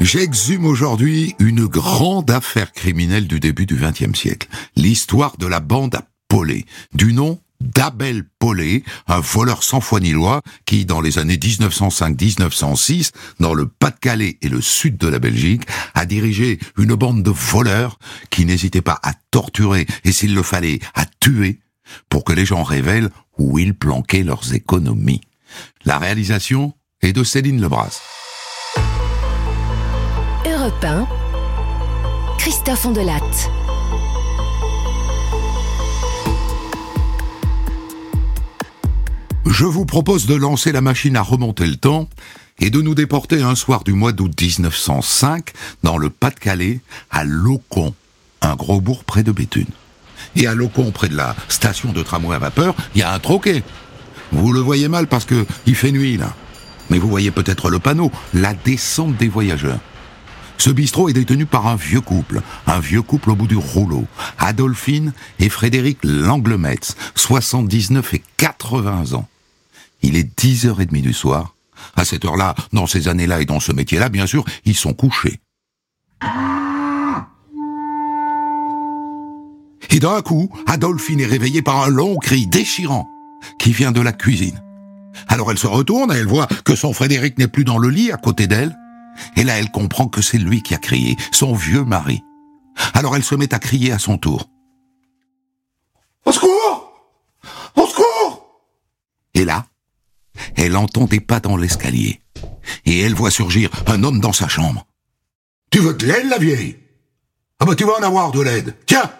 J'exhume aujourd'hui une grande affaire criminelle du début du XXe siècle. L'histoire de la bande à Paulet, du nom d'Abel Paulet, un voleur sans foi ni loi qui, dans les années 1905-1906, dans le Pas-de-Calais et le sud de la Belgique, a dirigé une bande de voleurs qui n'hésitaient pas à torturer et, s'il le fallait, à tuer pour que les gens révèlent où ils planquaient leurs économies. La réalisation est de Céline Lebras. Europe 1. Christophe Andelatte. Je vous propose de lancer la machine à remonter le temps et de nous déporter un soir du mois d'août 1905 dans le Pas-de-Calais à Locon, un gros bourg près de Béthune. Et à Locon, près de la station de tramway à vapeur, il y a un troquet. Vous le voyez mal parce que il fait nuit là. Mais vous voyez peut-être le panneau, la descente des voyageurs. Ce bistrot est détenu par un vieux couple, un vieux couple au bout du rouleau, Adolphine et Frédéric Langlemetz, 79 et 80 ans. Il est 10h30 du soir. À cette heure-là, dans ces années-là et dans ce métier-là, bien sûr, ils sont couchés. Et d'un coup, Adolphine est réveillée par un long cri déchirant qui vient de la cuisine. Alors elle se retourne et elle voit que son Frédéric n'est plus dans le lit à côté d'elle. Et là, elle comprend que c'est lui qui a crié, son vieux mari. Alors elle se met à crier à son tour. Au secours Au secours Et là, elle entend des pas dans l'escalier. Et elle voit surgir un homme dans sa chambre. Tu veux de l'aide, la vieille? Ah bah tu vas en avoir de l'aide. Tiens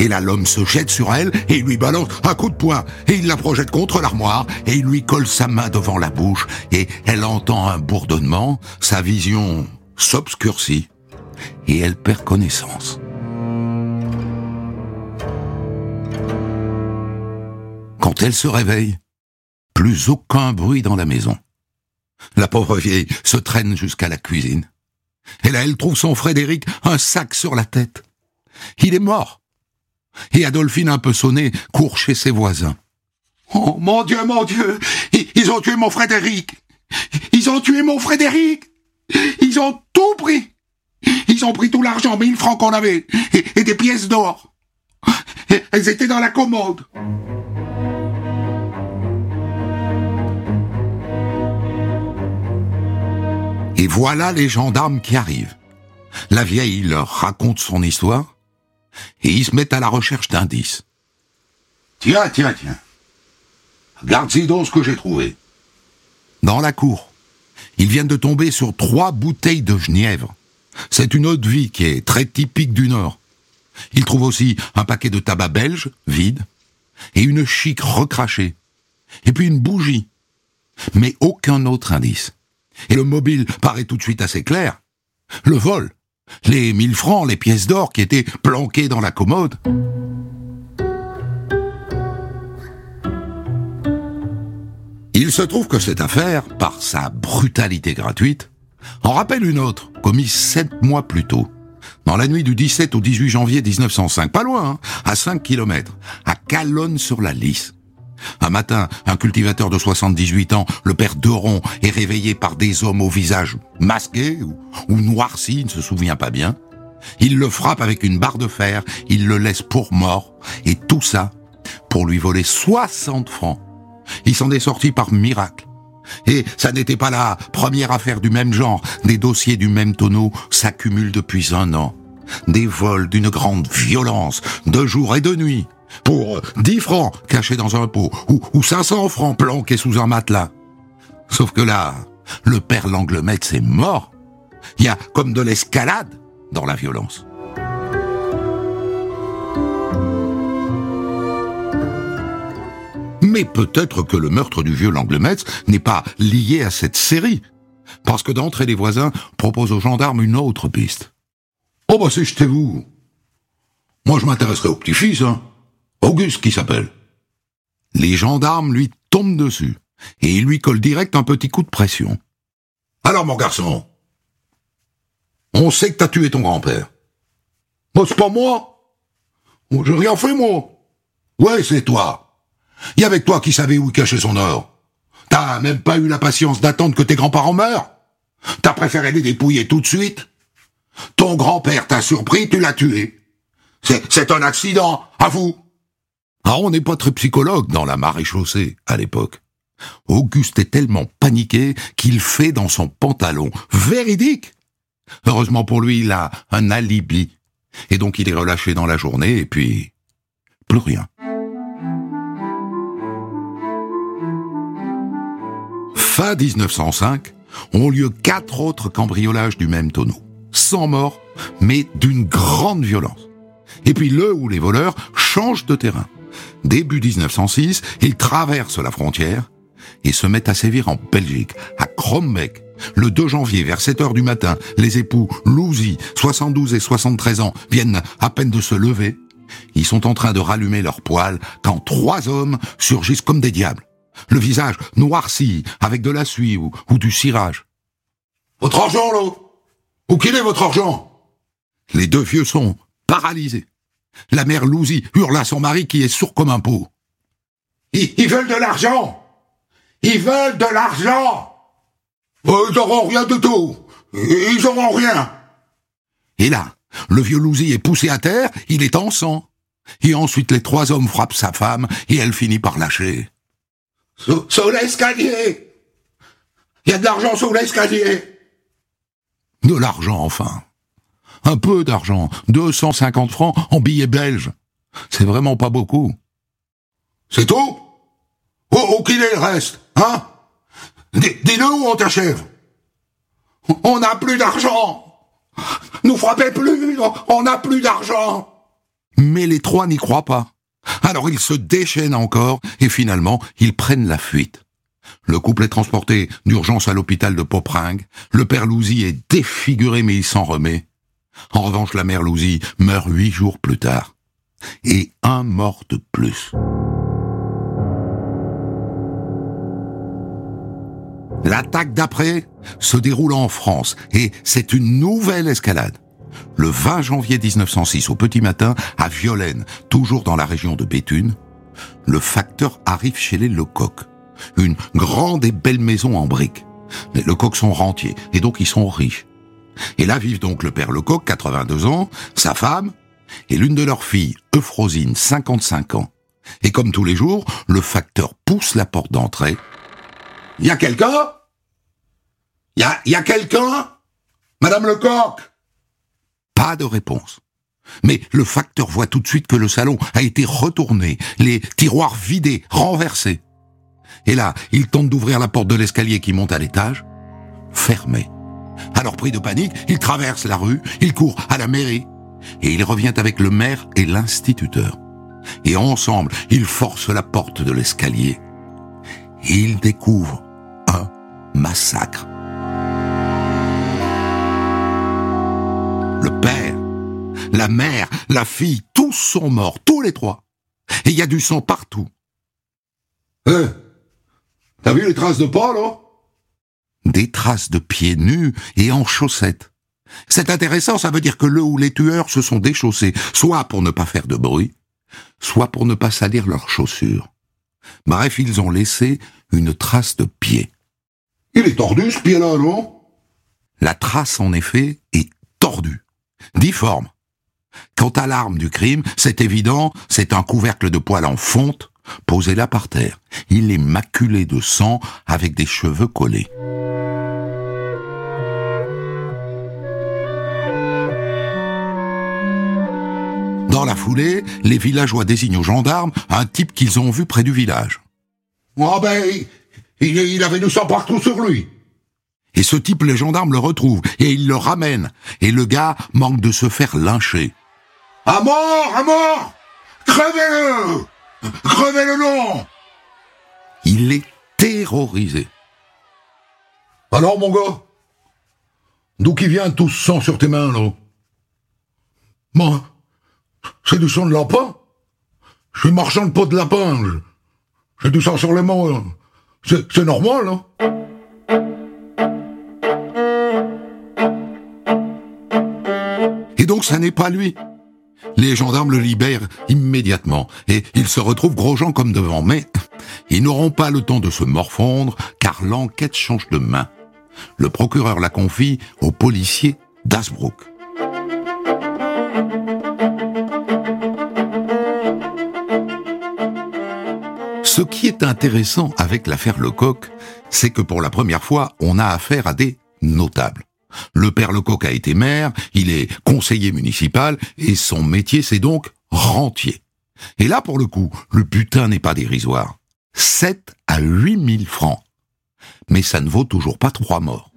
et là, l'homme se jette sur elle et lui balance un coup de poing. Et il la projette contre l'armoire et il lui colle sa main devant la bouche et elle entend un bourdonnement. Sa vision s'obscurcit et elle perd connaissance. Quand elle se réveille, plus aucun bruit dans la maison. La pauvre vieille se traîne jusqu'à la cuisine. Et là, elle trouve son Frédéric un sac sur la tête. Il est mort. Et Adolphine, un peu sonnée, court chez ses voisins. Oh, mon Dieu, mon Dieu, ils ont tué mon Frédéric. Ils ont tué mon Frédéric. Ils ont tout pris. Ils ont pris tout l'argent, mille francs qu'on avait, et, et des pièces d'or. Elles étaient dans la commode. Et voilà les gendarmes qui arrivent. La vieille leur raconte son histoire, et ils se mettent à la recherche d'indices. Tiens, tiens, tiens. Regarde-y donc ce que j'ai trouvé. Dans la cour, ils viennent de tomber sur trois bouteilles de genièvre. C'est une eau de vie qui est très typique du Nord. Ils trouvent aussi un paquet de tabac belge, vide, et une chic recrachée, et puis une bougie. Mais aucun autre indice. Et le mobile paraît tout de suite assez clair. Le vol les mille francs, les pièces d'or qui étaient planquées dans la commode. Il se trouve que cette affaire, par sa brutalité gratuite, en rappelle une autre, commise sept mois plus tôt, dans la nuit du 17 au 18 janvier 1905, pas loin, hein, à 5 kilomètres, à Calonne-sur-la-Lys. Un matin, un cultivateur de 78 ans, le père Deron, est réveillé par des hommes au visage masqué ou, ou noirci, il ne se souvient pas bien. Il le frappe avec une barre de fer, il le laisse pour mort, et tout ça pour lui voler 60 francs. Il s'en est sorti par miracle. Et ça n'était pas la première affaire du même genre. Des dossiers du même tonneau s'accumulent depuis un an. Des vols d'une grande violence, de jour et de nuit pour 10 francs cachés dans un pot, ou, ou 500 francs planqués sous un matelas. Sauf que là, le père Langlemetz est mort. Il y a comme de l'escalade dans la violence. Mais peut-être que le meurtre du vieux Langlemetz n'est pas lié à cette série. Parce que d'entrée les voisins proposent aux gendarmes une autre piste. Oh bah c'est jetez-vous. Moi je m'intéresserai au petit-fils, hein. Auguste qui s'appelle. Les gendarmes lui tombent dessus et ils lui collent direct un petit coup de pression. Alors mon garçon, on sait que t'as tué ton grand-père. Moi, c'est pas moi. J'ai rien fait, moi. Ouais, c'est toi. Y avait toi qui savais où il cachait son or. T'as même pas eu la patience d'attendre que tes grands-parents meurent T'as préféré les dépouiller tout de suite Ton grand-père t'a surpris, tu l'as tué. C'est un accident, à vous. Ah, on n'est pas très psychologue dans la marée chaussée, à l'époque. Auguste est tellement paniqué qu'il fait dans son pantalon. Véridique Heureusement pour lui, il a un alibi. Et donc il est relâché dans la journée, et puis... plus rien. Fin 1905, ont lieu quatre autres cambriolages du même tonneau. Sans mort, mais d'une grande violence. Et puis le ou les voleurs changent de terrain. Début 1906, ils traversent la frontière et se mettent à sévir en Belgique, à Krombeck. Le 2 janvier, vers 7 heures du matin, les époux Louzy, 72 et 73 ans, viennent à peine de se lever. Ils sont en train de rallumer leurs poils quand trois hommes surgissent comme des diables. Le visage noirci, avec de la suie ou, ou du cirage. Votre argent, là Où qu'il est votre argent? Les deux vieux sont paralysés. La mère Louzy hurle à son mari qui est sourd comme un pot. Ils, veulent de l'argent. Ils veulent de l'argent. Oh, Ils n'auront rien du tout. Ils n'auront rien. Et là, le vieux Louzy est poussé à terre, il est en sang. Et ensuite les trois hommes frappent sa femme et elle finit par lâcher. Sous, sous l'escalier. Il y a de l'argent sous l'escalier. De l'argent enfin un peu d'argent, 250 francs en billets belges. C'est vraiment pas beaucoup. C'est tout? Où, où qu'il est le reste, hein? Dis-le où on t'achève. On n'a plus d'argent Nous frappez plus, on n'a plus d'argent Mais les trois n'y croient pas. Alors ils se déchaînent encore et finalement ils prennent la fuite. Le couple est transporté d'urgence à l'hôpital de Popringue. Le père Louzy est défiguré mais il s'en remet. En revanche, la mère meurt huit jours plus tard. Et un mort de plus. L'attaque d'après se déroule en France et c'est une nouvelle escalade. Le 20 janvier 1906 au petit matin, à Violaine, toujours dans la région de Béthune, le facteur arrive chez les Lecoq. Une grande et belle maison en briques. Les Lecoq sont rentiers et donc ils sont riches. Et là vivent donc le père Lecoq, 82 ans, sa femme, et l'une de leurs filles, Euphrosine, 55 ans. Et comme tous les jours, le facteur pousse la porte d'entrée. Y a quelqu'un Y a, y a quelqu'un? Madame Lecoq Pas de réponse. Mais le facteur voit tout de suite que le salon a été retourné, les tiroirs vidés, renversés. Et là, il tente d'ouvrir la porte de l'escalier qui monte à l'étage, fermée. Alors pris de panique, il traverse la rue, il court à la mairie, et il revient avec le maire et l'instituteur. Et ensemble, ils forcent la porte de l'escalier. Ils découvrent un massacre. Le père, la mère, la fille, tous sont morts, tous les trois. Et il y a du sang partout. Eh, t'as vu les traces de pas, là des traces de pieds nus et en chaussettes. C'est intéressant, ça veut dire que le ou les tueurs se sont déchaussés, soit pour ne pas faire de bruit, soit pour ne pas salir leurs chaussures. Bref, ils ont laissé une trace de pied. Il est tordu ce pied-là, non? La trace, en effet, est tordue, difforme. Quant à l'arme du crime, c'est évident, c'est un couvercle de poils en fonte, posé là par terre. Il est maculé de sang avec des cheveux collés. Dans la foulée, les villageois désignent aux gendarmes un type qu'ils ont vu près du village. Ah ben, il, avait du sang partout sur lui. Et ce type, les gendarmes le retrouvent, et ils le ramènent, et le gars manque de se faire lyncher. À mort, à mort Crevez-le Crevez-le non Il est terrorisé. Alors, mon gars D'où qui vient tout ce sang sur tes mains, là? Moi, c'est du sang de lapin. Je suis marchand de peau de lapin. J'ai du sang sur les mains. C'est normal, hein? Et donc, ça n'est pas lui. Les gendarmes le libèrent immédiatement et il se retrouve Grosjean comme devant. Mais Ils n'auront pas le temps de se morfondre car l'enquête change de main. Le procureur la confie au policier d'Asbrook. Ce qui est intéressant avec l'affaire Lecoq, c'est que pour la première fois, on a affaire à des notables. Le père Lecoq a été maire, il est conseiller municipal, et son métier c'est donc rentier. Et là, pour le coup, le butin n'est pas dérisoire. 7 à 8 000 francs. Mais ça ne vaut toujours pas trois morts.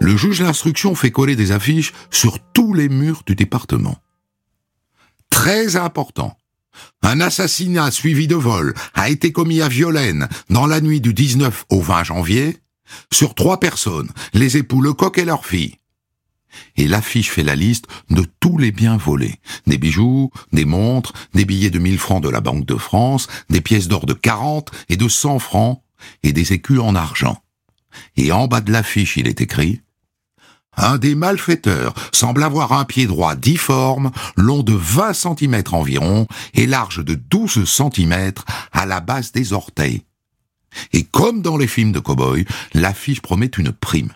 Le juge d'instruction fait coller des affiches sur tous les murs du département. Très important. Un assassinat suivi de vol a été commis à Violaine dans la nuit du 19 au 20 janvier sur trois personnes, les époux Lecoq et leur fille. Et l'affiche fait la liste de tous les biens volés. Des bijoux, des montres, des billets de 1000 francs de la Banque de France, des pièces d'or de 40 et de 100 francs, et des écus en argent. Et en bas de l'affiche, il est écrit un des malfaiteurs semble avoir un pied droit difforme, long de 20 cm environ et large de 12 cm à la base des orteils. Et comme dans les films de cow-boy, l'affiche promet une prime.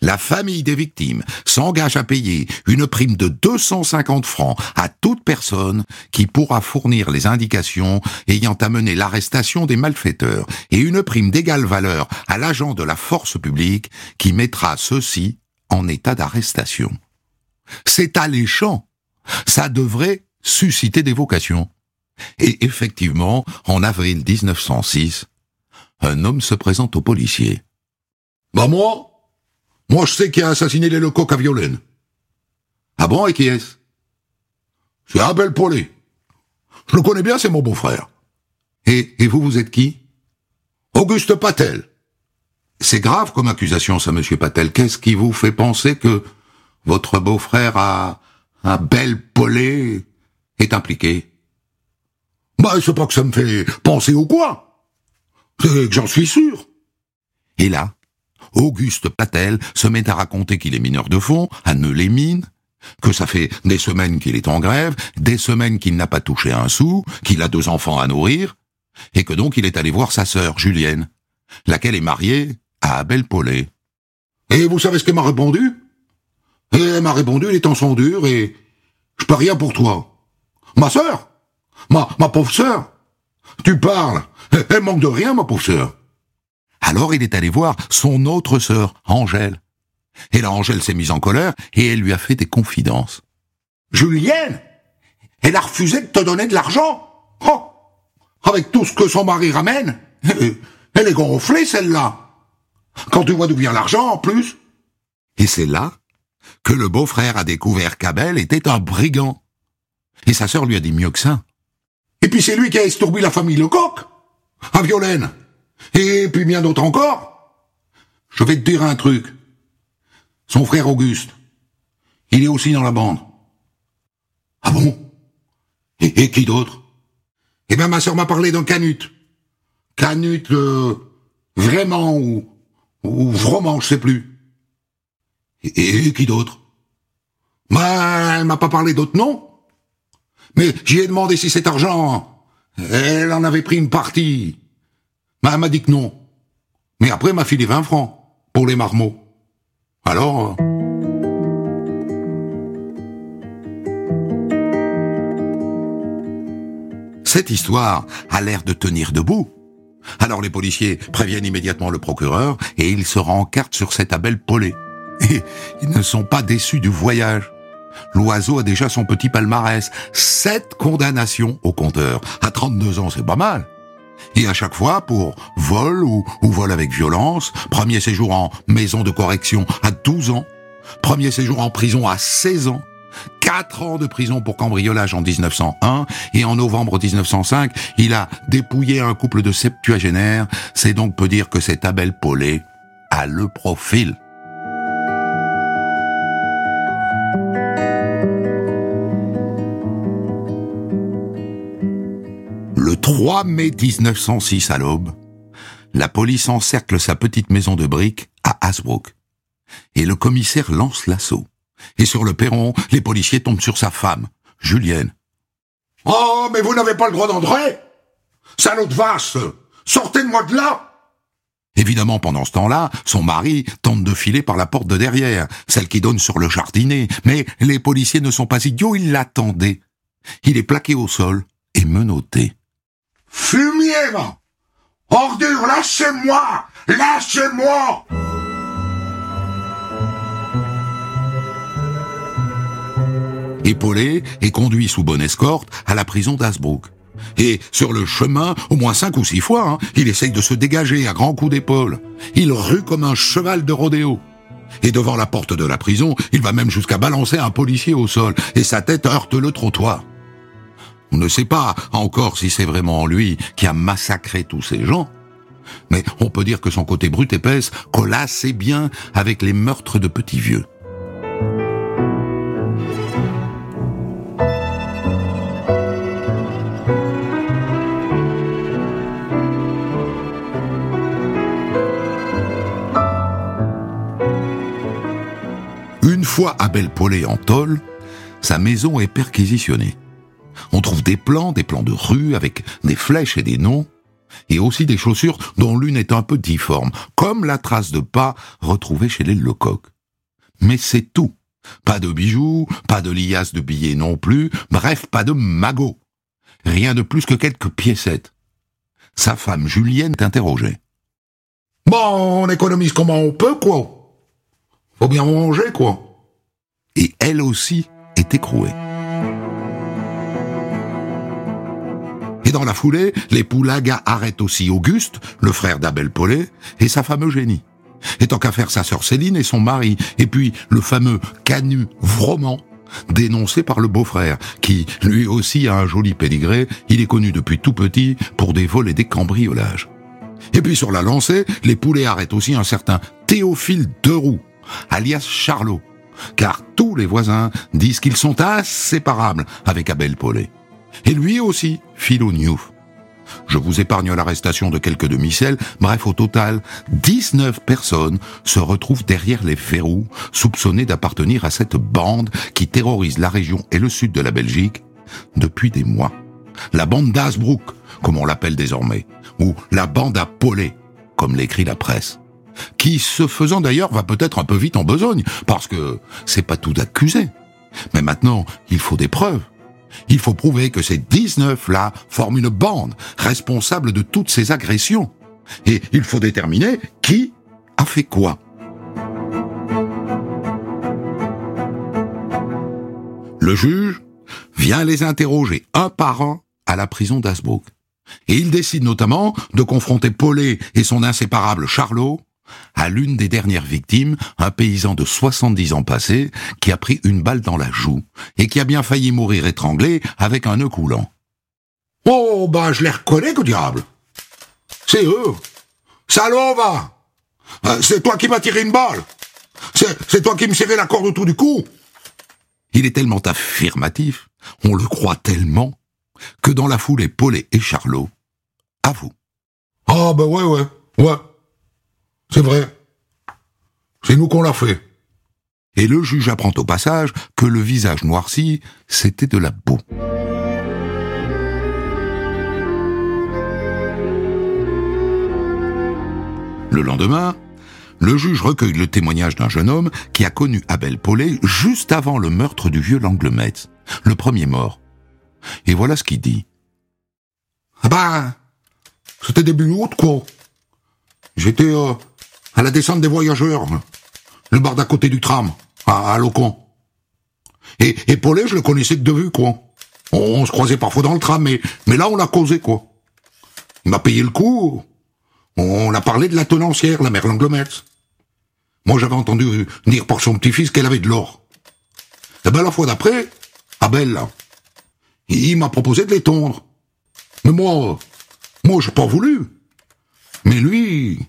La famille des victimes s'engage à payer une prime de 250 francs à toute personne qui pourra fournir les indications ayant amené l'arrestation des malfaiteurs et une prime d'égale valeur à l'agent de la force publique qui mettra ceux-ci en état d'arrestation. C'est alléchant. Ça devrait susciter des vocations. Et effectivement, en avril 1906, un homme se présente au policier. Bah moi Moi je sais qui a assassiné les locaux à Violaine. Ah bon, et qui est-ce? C'est Abel Paulet. Je le connais bien, c'est mon beau-frère. Et, et vous, vous êtes qui? Auguste Patel. C'est grave comme accusation, ça, monsieur Patel. Qu'est-ce qui vous fait penser que votre beau-frère a, un bel Paulet est impliqué? Bah, c'est pas que ça me fait penser ou quoi. C'est que j'en suis sûr. Et là, Auguste Patel se met à raconter qu'il est mineur de fond, à les mine, que ça fait des semaines qu'il est en grève, des semaines qu'il n'a pas touché un sou, qu'il a deux enfants à nourrir, et que donc il est allé voir sa sœur, Julienne, laquelle est mariée à Abel Paulet. Et vous savez ce qu'elle m'a répondu? Et elle m'a répondu, les temps sont durs et je peux rien pour toi. Ma sœur? Ma, ma pauvre sœur? Tu parles? Elle manque de rien, ma pauvre sœur. Alors il est allé voir son autre sœur, Angèle. Et là, Angèle s'est mise en colère et elle lui a fait des confidences. Julienne Elle a refusé de te donner de l'argent Oh Avec tout ce que son mari ramène Elle est gonflée, celle-là quand tu vois d'où vient l'argent, en plus. Et c'est là que le beau-frère a découvert qu'Abel était un brigand. Et sa sœur lui a dit mieux que ça. Et puis c'est lui qui a estourbé la famille Lecoq, à Violaine. Et puis bien d'autres encore. Je vais te dire un truc. Son frère Auguste, il est aussi dans la bande. Ah bon? Et, qui d'autre? Eh bien ma sœur m'a parlé d'un canut. Canut, euh, vraiment, ou ou vraiment, je sais plus. Et, qui d'autre? Bah, elle m'a pas parlé d'autres noms. Mais j'y ai demandé si cet argent, elle en avait pris une partie. Elle m'a dit que non. Mais après, elle m'a filé 20 francs pour les marmots. Alors... Euh, Cette histoire a l'air de tenir debout. Alors les policiers préviennent immédiatement le procureur et il se carte sur cet Abel Paulet. Et ils ne sont pas déçus du voyage. L'oiseau a déjà son petit palmarès. Sept condamnations au compteur. À 32 ans, c'est pas mal. Et à chaque fois pour vol ou, vol avec violence, premier séjour en maison de correction à 12 ans, premier séjour en prison à 16 ans, 4 ans de prison pour cambriolage en 1901 et en novembre 1905, il a dépouillé un couple de septuagénaires. C'est donc peut dire que cet Abel Paulet a le profil. 3 mai 1906 à l'aube, la police encercle sa petite maison de briques à Hasbrook. Et le commissaire lance l'assaut. Et sur le perron, les policiers tombent sur sa femme, Julienne. Oh, mais vous n'avez pas le droit d'entrer Salaud de vache Sortez-moi de là Évidemment, pendant ce temps-là, son mari tente de filer par la porte de derrière, celle qui donne sur le jardinet, mais les policiers ne sont pas idiots, ils l'attendaient. Il est plaqué au sol et menotté. Fumier, Ordure, lâchez-moi Lâchez-moi Épaulé et conduit sous bonne escorte à la prison d'Asbrook. Et sur le chemin, au moins cinq ou six fois, hein, il essaye de se dégager à grands coups d'épaule. Il rue comme un cheval de rodéo. Et devant la porte de la prison, il va même jusqu'à balancer un policier au sol, et sa tête heurte le trottoir. On ne sait pas encore si c'est vraiment lui qui a massacré tous ces gens, mais on peut dire que son côté brut épaisse colle assez bien avec les meurtres de petits vieux. Une fois Abel Paulet en tôle, sa maison est perquisitionnée. On trouve des plans, des plans de rue avec des flèches et des noms, et aussi des chaussures dont l'une est un peu difforme, comme la trace de pas retrouvée chez les Lecoq. Mais c'est tout. Pas de bijoux, pas de liasses de billets non plus, bref, pas de magots. Rien de plus que quelques piécettes. Sa femme Julienne t'interrogeait. Bon, on économise comment on peut, quoi? Faut bien manger, quoi. Et elle aussi est écrouée. Et dans la foulée, les Poulaga arrêtent aussi Auguste, le frère d'Abel Paulet, et sa femme Eugénie. Et tant qu'à faire sa sœur Céline et son mari, et puis le fameux Canu Vroman, dénoncé par le beau-frère, qui lui aussi a un joli pédigré, il est connu depuis tout petit pour des vols et des cambriolages. Et puis sur la lancée, les poulets arrêtent aussi un certain Théophile Deroux, alias Charlot, car tous les voisins disent qu'ils sont inséparables avec Abel Paulet. Et lui aussi, Philo Newf. Je vous épargne l'arrestation de quelques demi-celles. Bref, au total, 19 personnes se retrouvent derrière les verrous, soupçonnées d'appartenir à cette bande qui terrorise la région et le sud de la Belgique depuis des mois. La bande d'Asbrook, comme on l'appelle désormais, ou la bande à comme l'écrit la presse. Qui, ce faisant d'ailleurs, va peut-être un peu vite en besogne, parce que c'est pas tout accusé. Mais maintenant, il faut des preuves. Il faut prouver que ces 19-là forment une bande responsable de toutes ces agressions. Et il faut déterminer qui a fait quoi. Le juge vient les interroger un par un à la prison d'Asbrook. Et il décide notamment de confronter Paulet et son inséparable Charlot à l'une des dernières victimes, un paysan de 70 ans passés, qui a pris une balle dans la joue, et qui a bien failli mourir étranglé avec un nœud coulant. Oh, bah, je les reconnais, que diable. C'est eux. Salaud, va. Euh, C'est toi qui m'as tiré une balle. C'est toi qui me serrais la corde autour du cou. Il est tellement affirmatif, on le croit tellement, que dans la foulée, Paulet et Charlot. Avouent. Ah, bah ouais, ouais, ouais. C'est vrai. C'est nous qu'on l'a fait. Et le juge apprend au passage que le visage noirci, c'était de la boue. Le lendemain, le juge recueille le témoignage d'un jeune homme qui a connu Abel Paulet juste avant le meurtre du vieux Langlemetz, le premier mort. Et voilà ce qu'il dit. Ah ben, c'était début août, quoi. J'étais euh, à la descente des voyageurs, le bar d'à côté du tram, à, à Locon. Et, et Paulet, je le connaissais que de vue, quoi. On, se croisait parfois dans le tram, mais, mais là, on l'a causé, quoi. Il m'a payé le coup. On a parlé de la tenancière, la mère Langlometz. Moi, j'avais entendu dire par son petit-fils qu'elle avait de l'or. Et ben, la fois d'après, Abel, il m'a proposé de les tondre. Mais moi, moi, j'ai pas voulu. Mais lui,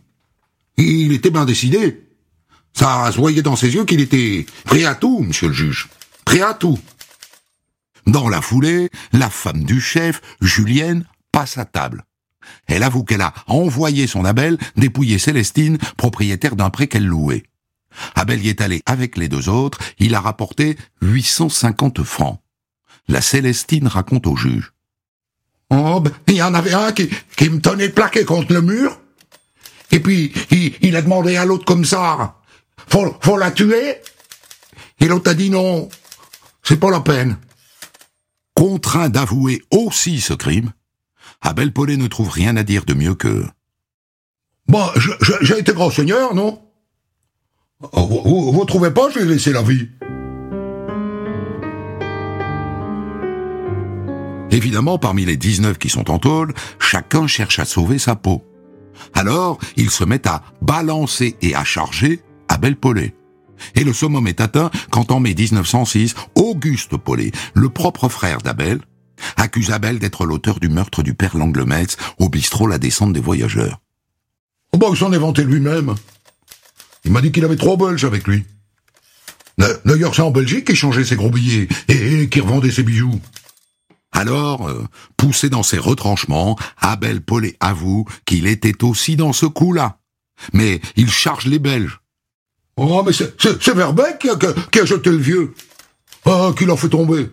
il était bien décidé. Ça se voyait dans ses yeux qu'il était prêt à tout, monsieur le juge. Prêt à tout. Dans la foulée, la femme du chef, Julienne, passe à table. Elle avoue qu'elle a envoyé son Abel dépouiller Célestine, propriétaire d'un pré qu'elle louait. Abel y est allé avec les deux autres, il a rapporté 850 francs. La Célestine raconte au juge. Oh, ben, il y en avait un qui, qui me tenait plaqué contre le mur. Et puis, il, a demandé à l'autre comme ça, faut, faut la tuer Et l'autre a dit non, c'est pas la peine. Contraint d'avouer aussi ce crime, Abel Paulet ne trouve rien à dire de mieux que Bon, j'ai été grand seigneur, non Oh, vous, vous, vous trouvez pas, j'ai laissé la vie Évidemment, parmi les 19 qui sont en tôle, chacun cherche à sauver sa peau. Alors, ils se mettent à balancer et à charger Abel Paulet. Et le summum est atteint quand en mai 1906, Auguste Paulet, le propre frère d'Abel, accuse Abel d'être l'auteur du meurtre du père Langlemetz au bistrot La Descente des Voyageurs. Oh bah, il s'en est vanté lui-même. Il m'a dit qu'il avait trois Belges avec lui. D'a- D'ailleurs, c'est en Belgique qu'il changeait ses gros billets et, et qu'il revendait ses bijoux. Alors, euh, poussé dans ses retranchements, Abel Paulet avoue qu'il était aussi dans ce coup-là. Mais il charge les Belges. Oh, mais c'est- Verbeck qui a, qui a- jeté le vieux. Ah, qui l'a fait tomber.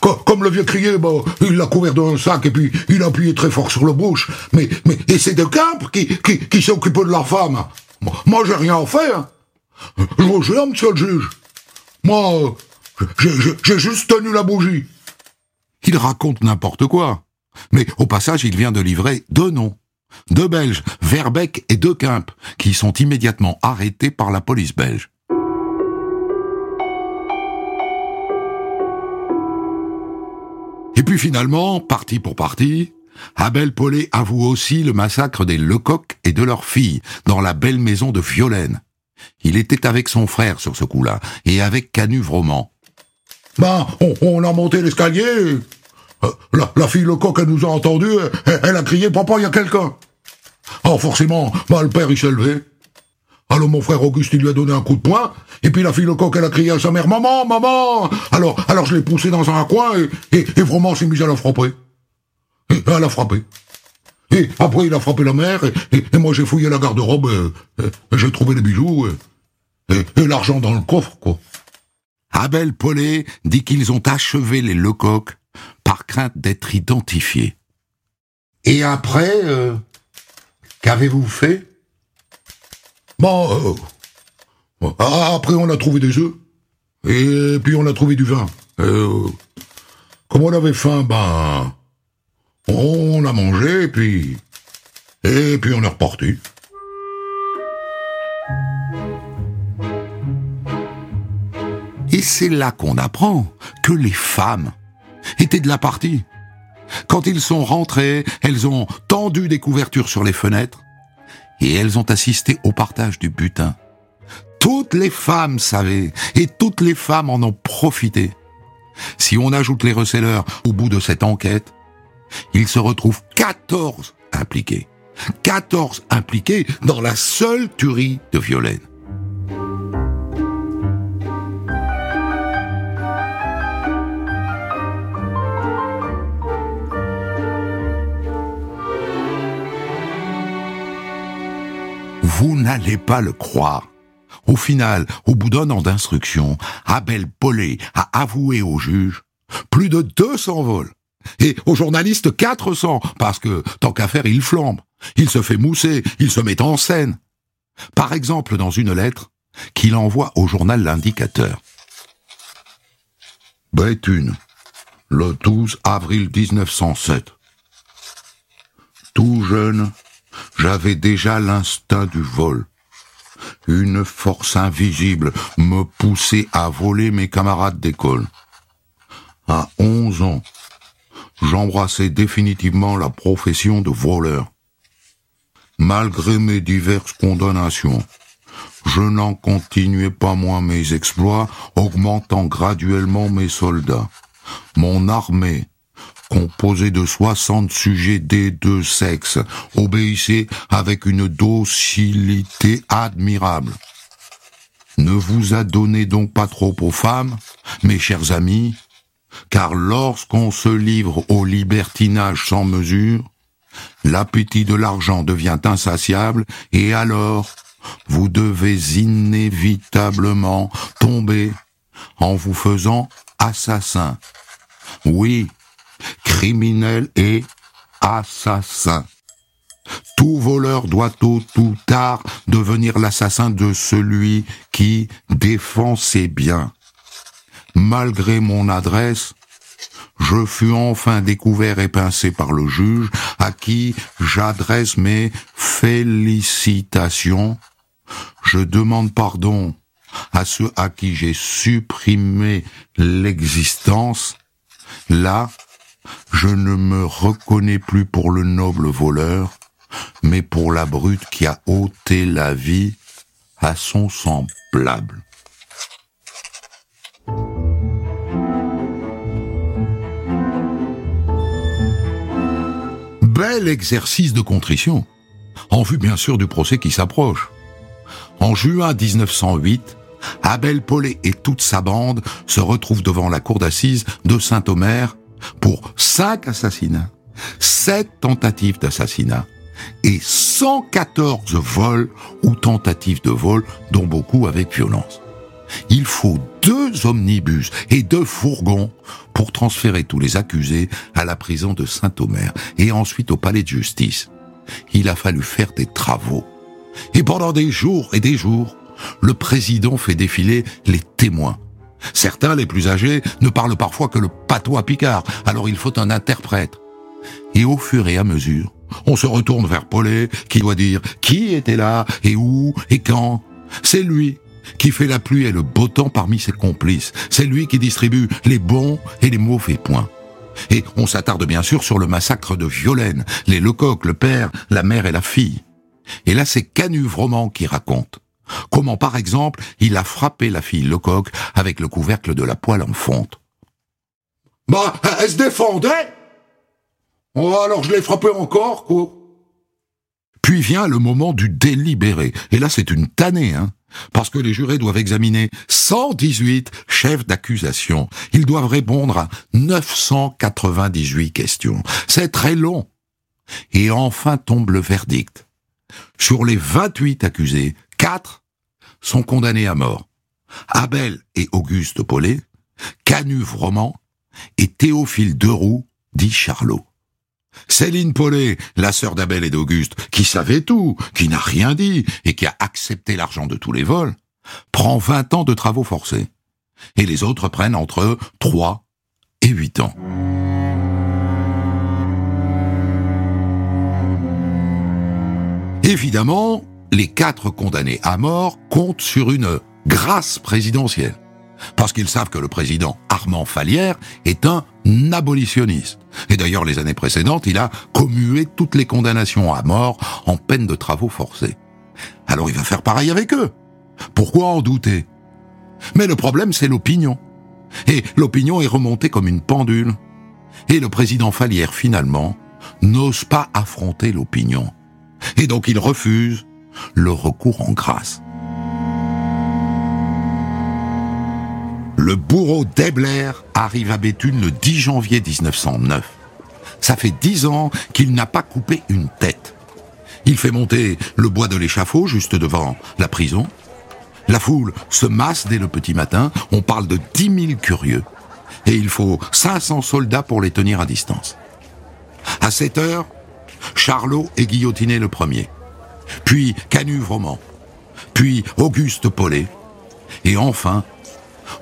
Co- Comme le vieux criait, bah, il l'a couvert d'un sac et puis il a appuyé très fort sur le bouche. Mais, mais, et c'est De Camp qui, qui, de la femme. Moi, j'ai rien fait, hein. Je vous monsieur le juge. Moi, euh, j'ai juste tenu la bougie. Il raconte n'importe quoi. Mais au passage, il vient de livrer deux noms. Deux Belges, Verbeck et De Quimp, qui sont immédiatement arrêtés par la police belge. Et puis finalement, partie pour partie, Abel Paulet avoue aussi le massacre des Lecoq et de leur fille dans la belle maison de Violaine. Il était avec son frère sur ce coup-là, et avec Canu. Ben, on, a monté l'escalier. Euh, La, fille Lecoq, elle nous a entendus. Elle, a crié, papa, il y a quelqu'un. Alors forcément, ben, le père, il s'est levé. Alors mon frère Auguste, il lui a donné un coup de poing. Et puis la fille Lecoq, elle a crié à sa mère, maman, maman. Alors, alors je l'ai poussé dans un coin et, et, vraiment, s'est mis à la frapper. Et elle a frappé. Et après, il a frappé la mère. Et, et- moi, j'ai fouillé la garde-robe. et- et j'ai trouvé les bijoux. Et l'argent dans le coffre, quoi. Abel Paulet dit qu'ils ont achevé les Lecoq par crainte d'être identifiés. Et après, euh, qu'avez-vous fait? Bon, euh, ah, après on a trouvé des œufs. Et puis on a trouvé du vin. Euh, comme on avait faim, ben, on a mangé, et puis, et puis on est reparti. Et c'est là qu'on apprend que les femmes étaient de la partie. Quand ils sont rentrés, elles ont tendu des couvertures sur les fenêtres et elles ont assisté au partage du butin. Toutes les femmes savaient et toutes les femmes en ont profité. Si on ajoute les receleurs au bout de cette enquête, il se retrouve 14 impliqués. 14 impliqués dans la seule tuerie de Violaine. N'allez pas le croire. Au final, au bout d'un an d'instruction, Abel Paulet a avoué au juge plus de 200 vols. Et aux journalistes 400, parce que, tant qu'à faire, il flambe. Il se fait mousser, il se met en scène. Par exemple, dans une lettre qu'il envoie au journal L'Indicateur. Béthune, le 12 avril 1907. Tout jeune, j'avais déjà l'instinct du vol. Une force invisible me poussait à voler mes camarades d'école. À onze ans, j'embrassais définitivement la profession de voleur. Malgré mes diverses condamnations, je n'en continuais pas moins mes exploits, augmentant graduellement mes soldats. Mon armée, composée de 60 sujets des deux sexes, obéissait avec une docilité admirable. Ne vous adonnez donc pas trop aux femmes, mes chers amis, car lorsqu'on se livre au libertinage sans mesure, l'appétit de l'argent devient insatiable et alors vous devez inévitablement tomber en vous faisant assassin. Oui, criminel et assassin. Tout voleur doit tôt ou tard devenir l'assassin de celui qui défend ses biens. Malgré mon adresse, je fus enfin découvert et pincé par le juge, à qui j'adresse mes félicitations. Je demande pardon à ceux à qui j'ai supprimé l'existence. Là, je ne me reconnais plus pour le noble voleur, mais pour la brute qui a ôté la vie à son semblable. Bel exercice de contrition, en vue bien sûr du procès qui s'approche. En juin 1908, Abel Paulet et toute sa bande se retrouvent devant la cour d'assises de Saint-Omer pour cinq assassinats, sept tentatives d'assassinat et 114 vols ou tentatives de vol, dont beaucoup avec violence. Il faut deux omnibus et deux fourgons pour transférer tous les accusés à la prison de Saint-Omer et ensuite au palais de justice. Il a fallu faire des travaux. Et pendant des jours et des jours, le président fait défiler les témoins. Certains, les plus âgés, ne parlent parfois que le patois picard, alors il faut un interprète. Et au fur et à mesure, on se retourne vers Paulet, qui doit dire qui était là, et où, et quand? C'est lui qui fait la pluie et le beau temps parmi ses complices. C'est lui qui distribue les bons et les mauvais points. Et on s'attarde bien sûr sur le massacre de Violaine, les Lecoq, le père, la mère et la fille. Et là, c'est Canuve-Roman qui raconte. Comment, par exemple, il a frappé la fille Lecoq avec le couvercle de la poêle en fonte. Bah, elle se défendait Oh, alors je l'ai frappé encore, quoi. Puis vient le moment du délibéré. Et là, c'est une tannée, hein. Parce que les jurés doivent examiner 118 chefs d'accusation. Ils doivent répondre à 998 questions. C'est très long. Et enfin tombe le verdict. Sur les 28 accusés, 4 sont condamnés à mort. Abel et Auguste Paulet, Canuve Roman et Théophile Deroux, dit Charlot. Céline Paulet, la sœur d'Abel et d'Auguste, qui savait tout, qui n'a rien dit et qui a accepté l'argent de tous les vols, prend 20 ans de travaux forcés. Et les autres prennent entre 3 et 8 ans. Évidemment, les quatre condamnés à mort comptent sur une grâce présidentielle parce qu'ils savent que le président Armand Falière est un abolitionniste. Et d'ailleurs, les années précédentes, il a commué toutes les condamnations à mort en peine de travaux forcés. Alors il va faire pareil avec eux. Pourquoi en douter? Mais le problème, c'est l'opinion. Et l'opinion est remontée comme une pendule. Et le président Falière, finalement, n'ose pas affronter l'opinion. Et donc il refuse le recours en grâce. Le bourreau d'Ebler arrive à Béthune le 10 janvier 1909. Ça fait dix ans qu'il n'a pas coupé une tête. Il fait monter le bois de l'échafaud juste devant la prison. La foule se masse dès le petit matin. On parle de dix mille curieux. Et il faut 500 soldats pour les tenir à distance. À 7 heures, Charlot est guillotiné le premier. Puis Canuve-Roman. Puis Auguste Paulet. Et enfin,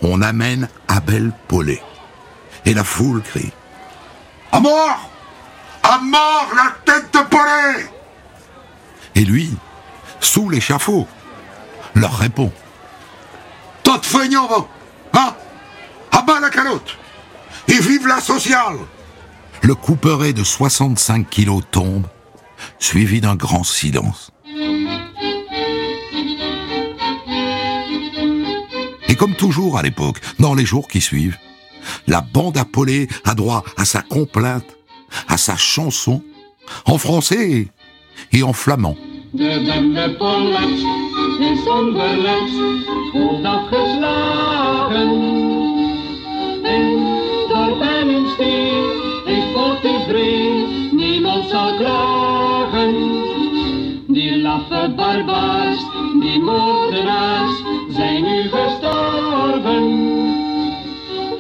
on amène Abel Paulet. Et la foule crie À mort À mort la tête de Paulet Et lui, sous l'échafaud, leur répond Tot feignant, hein À bas la calotte Et vive la sociale Le couperet de 65 kilos tombe, suivi d'un grand silence. Comme toujours à l'époque, dans les jours qui suivent, la bande appelée a droit à sa complainte, à sa chanson, en français et en flamand.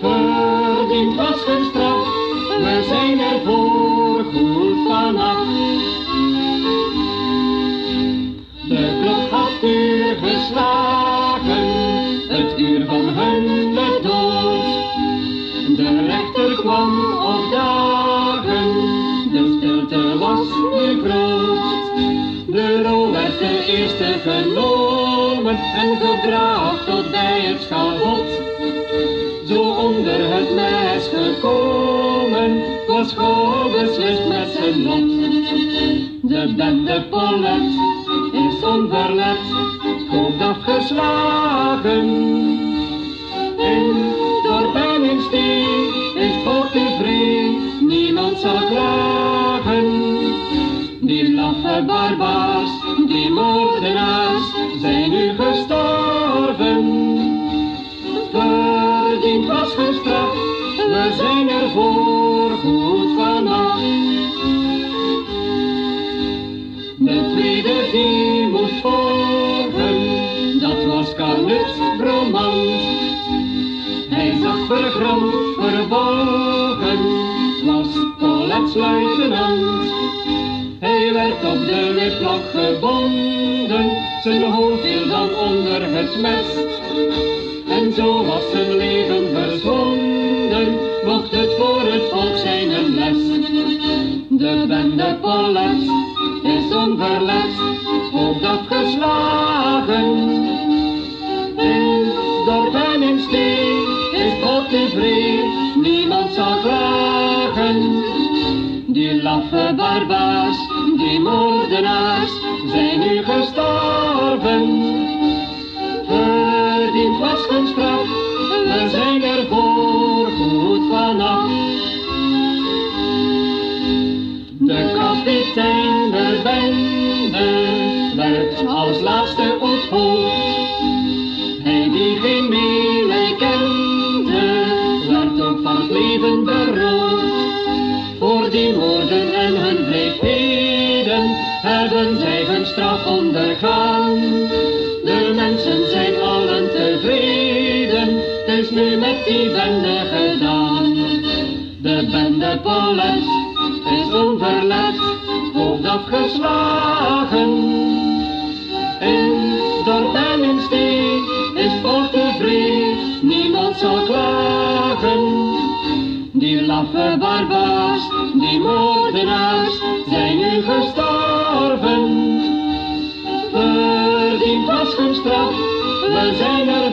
Verdiend was hun straf, we zijn er voor goed vanaf. De klok had uur geslagen, het uur van hun dood. De rechter kwam op dagen, de stilte was nu groot. De rol werd de eerste genomen en gebracht tot bij het schavot. Was beslist met zijn lot. De bende Paulet is onverlet, hoofd afgeslagen. In dorp en in stee is God tevreden, niemand zal klagen. Die laffe barbaars, die moordenaars, zijn nu gestorven. Verdiend was gestraft, we zijn er vergramd, verbogen, was Paulet's luitenant. Hij werd op de witblok gebonden, zijn hoofd viel dan onder het mes. En zo was zijn leven verzwonden, mocht het voor het volk zijn een les. De bende Paulet is onverlet, hoofd afgeslagen. Die laffe barbaars, die moordenaars, zijn nu gestorven. Verdiend was hun straf, we zijn er voor goed vanaf. De kapitein der bende werd als laatste hoofd afgeslagen. In dorp en in stee is tevreden, niemand zal klagen. Die laffe barbaars, die moordenaars, zijn nu gestorven. Verdiend was hun straf, we zijn er